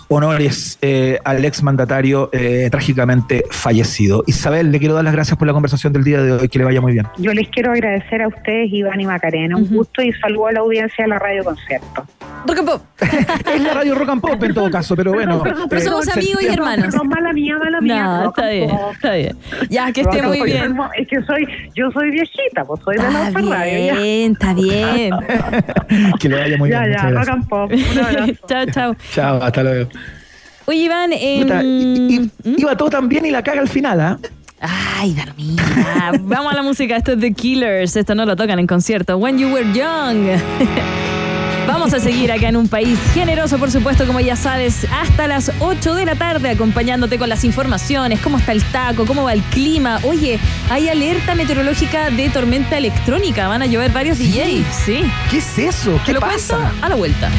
honores eh, al ex mandatario eh, trágicamente fallecido. Isabel, le quiero dar las gracias por la conversación del día de hoy, que le vaya muy bien. Yo les quiero agradecer a ustedes, Iván y Macarena, un gusto y saludo a la audiencia de la Radio Concierto. Es la Radio Rock and Pop en todo caso, pero bueno. Pero somos amigos y hermanos. No, mala mía, mala mía. No, está bien, está bien. Ya, que esté muy bien. Es que soy, yo soy viejita, pues soy de la Está otra radio. bien, está bien. que le vaya muy Ya, bien. ya, muchas Rock and Pop. Chao, chao. Chao, hasta luego. Oye, Iván, eh, i- ¿Mm? Iba todo tan bien y la caga al final, ¿ah? Ay, Darmina. Vamos a la música. Esto es The Killers. Esto no lo tocan en concierto. When You Were Young. Vamos a seguir acá en un país generoso, por supuesto, como ya sabes, hasta las 8 de la tarde, acompañándote con las informaciones, cómo está el taco, cómo va el clima. Oye, hay alerta meteorológica de tormenta electrónica. Van a llover varios DJs. Sí. ¿Qué es eso? ¿Te ¿Qué lo pasa? cuento? A la vuelta.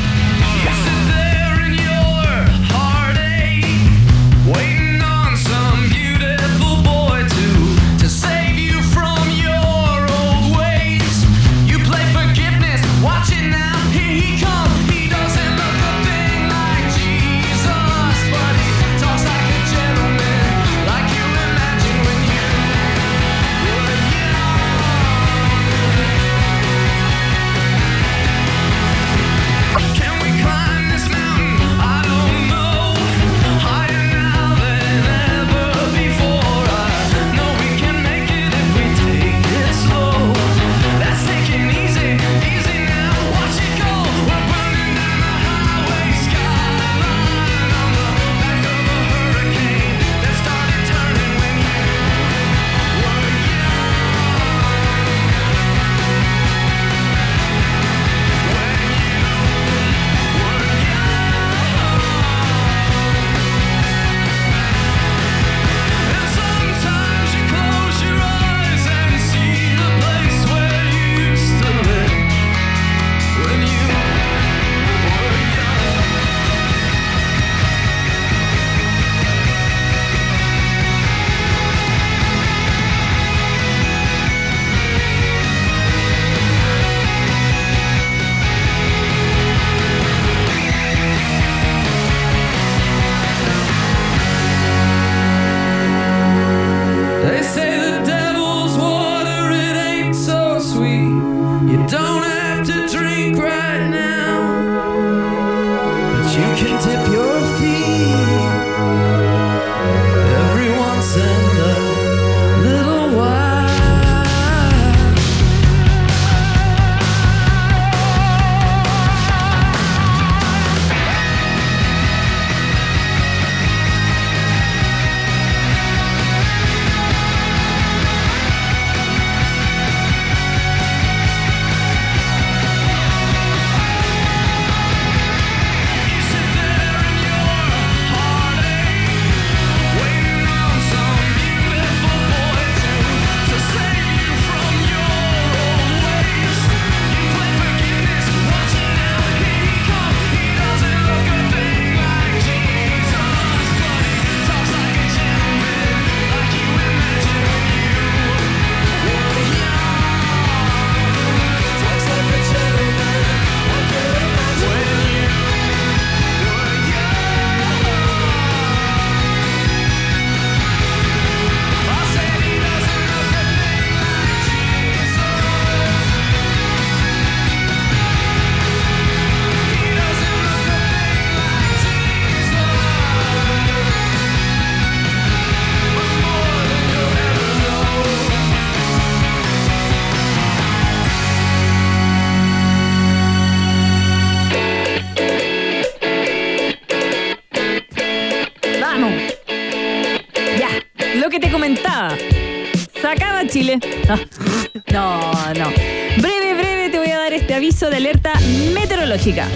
No, no. Breve, breve te voy a dar este aviso de alerta meteorológica.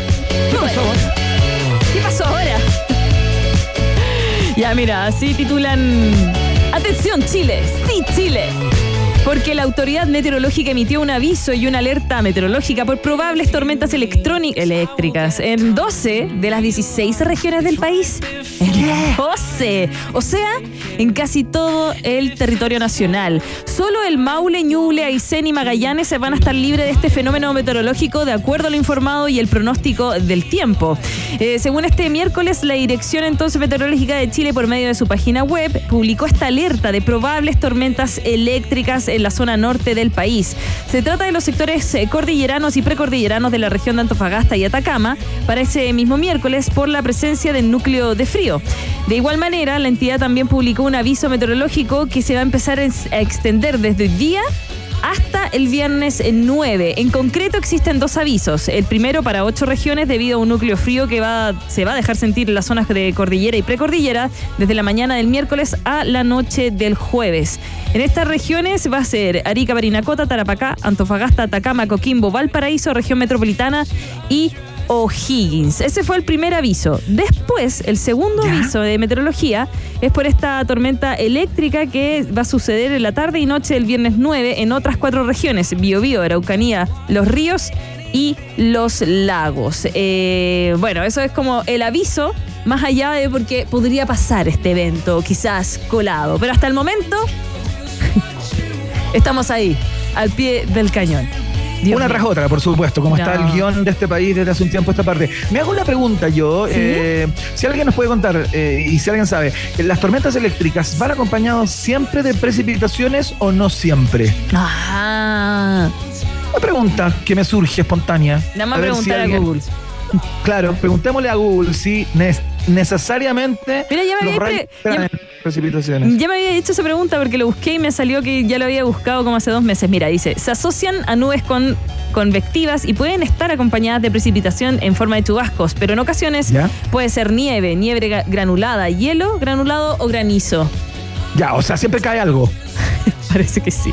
¿Qué pasó ahora? ¿Qué pasó ahora? Ya, mira, así titulan. Atención, Chile. Sí, Chile. Porque la autoridad meteorológica emitió un aviso y una alerta meteorológica por probables tormentas eléctricas en 12 de las 16 regiones del país. En 12. O sea, en casi todo el territorio nacional. Solo el Maule, Ñuble, Aysén y Magallanes se van a estar libres de este fenómeno meteorológico de acuerdo a lo informado y el pronóstico del tiempo. Eh, según este miércoles, la Dirección entonces Meteorológica de Chile, por medio de su página web, publicó esta alerta de probables tormentas eléctricas en la zona norte del país. Se trata de los sectores eh, cordilleranos y precordilleranos de la región de Antofagasta y Atacama para ese mismo miércoles por la presencia del núcleo de frío. De igual manera, la entidad también publicó un aviso meteorológico que se va a empezar a ex- a extender desde hoy día hasta el viernes 9. En concreto existen dos avisos. El primero para ocho regiones debido a un núcleo frío que va, se va a dejar sentir en las zonas de cordillera y precordillera desde la mañana del miércoles a la noche del jueves. En estas regiones va a ser Arica, Barinacota, Tarapacá, Antofagasta, Atacama, Coquimbo, Valparaíso, región metropolitana y O'Higgins. Ese fue el primer aviso. Después, el segundo aviso de meteorología es por esta tormenta eléctrica que va a suceder en la tarde y noche del viernes 9 en otras cuatro regiones: Biobío, Araucanía, Los Ríos y Los Lagos. Eh, bueno, eso es como el aviso, más allá de porque podría pasar este evento, quizás colado. Pero hasta el momento, estamos ahí, al pie del cañón. Dios una tras otra, por supuesto, como está el guion de este país desde hace un tiempo esta parte. Me hago una pregunta yo, eh, si alguien nos puede contar, eh, y si alguien sabe, ¿las tormentas eléctricas van acompañados siempre de precipitaciones o no siempre? Ah, Una pregunta que me surge espontánea. nada más A si preguntar a alguien- Google. Claro, preguntémosle a Google si necesariamente Mira, ya me los había ya precipitaciones. Ya me había hecho esa pregunta porque lo busqué y me salió que ya lo había buscado como hace dos meses. Mira, dice, se asocian a nubes con convectivas y pueden estar acompañadas de precipitación en forma de chubascos, pero en ocasiones ¿Ya? puede ser nieve, nieve gra- granulada, hielo, granulado o granizo. Ya, o sea, siempre cae algo. Parece que sí.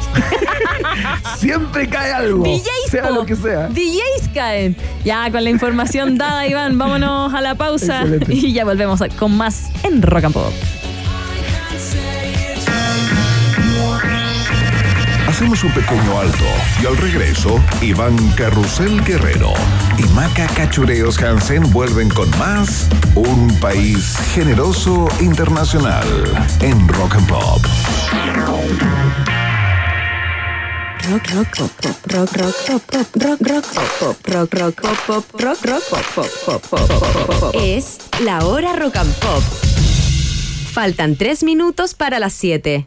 Siempre cae algo. DJs, sea po. lo que sea. DJs caen. Ya, con la información dada, Iván, vámonos a la pausa Excelente. y ya volvemos con más en Rock and Pop. Hacemos un pequeño alto y al regreso, Iván Carrusel Guerrero y Maca Cachureos Hansen vuelven con más Un País Generoso Internacional en Rock and Pop. Rock, rock, pop, pop, rock, rock, pop, pop, rock, rock, pop, pop, rock, rock, pop, pop, rock, rock, pop, pop, pop, pop, pop. Es la hora rock and pop. Faltan tres minutos para las 7.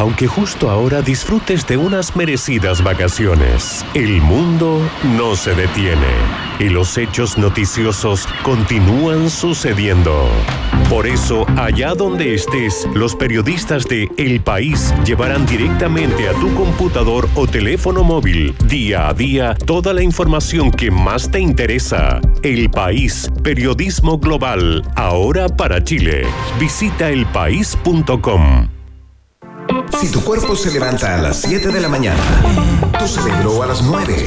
Aunque justo ahora disfrutes de unas merecidas vacaciones, el mundo no se detiene y los hechos noticiosos continúan sucediendo. Por eso, allá donde estés, los periodistas de El País llevarán directamente a tu computador o teléfono móvil, día a día, toda la información que más te interesa. El País, periodismo global, ahora para Chile. Visita elpaís.com. Si tu cuerpo se levanta a las 7 de la mañana, tu cerebro a las 9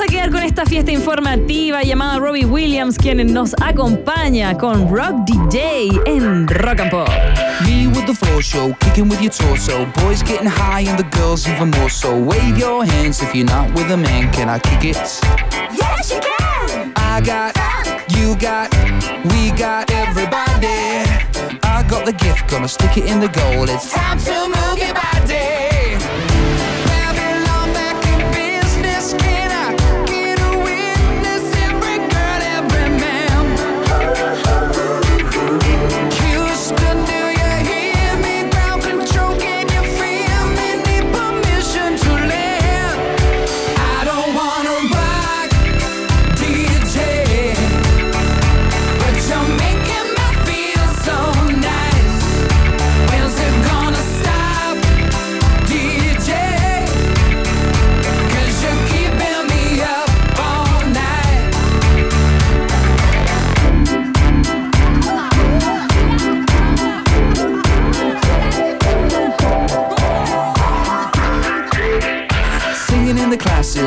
vamos a quedar con esta fiesta informativa llamada Robbie Williams, quien nos acompaña con Rock DJ en Rock and Pop. Me with the floor show, kicking with your torso. Boys getting high and the girls even more so. Wave your hands if you're not with a man. Can I kick it? Yes, you can. I got, you got, we got everybody. I got the gift, gonna stick it in the goal. It's time to move your body.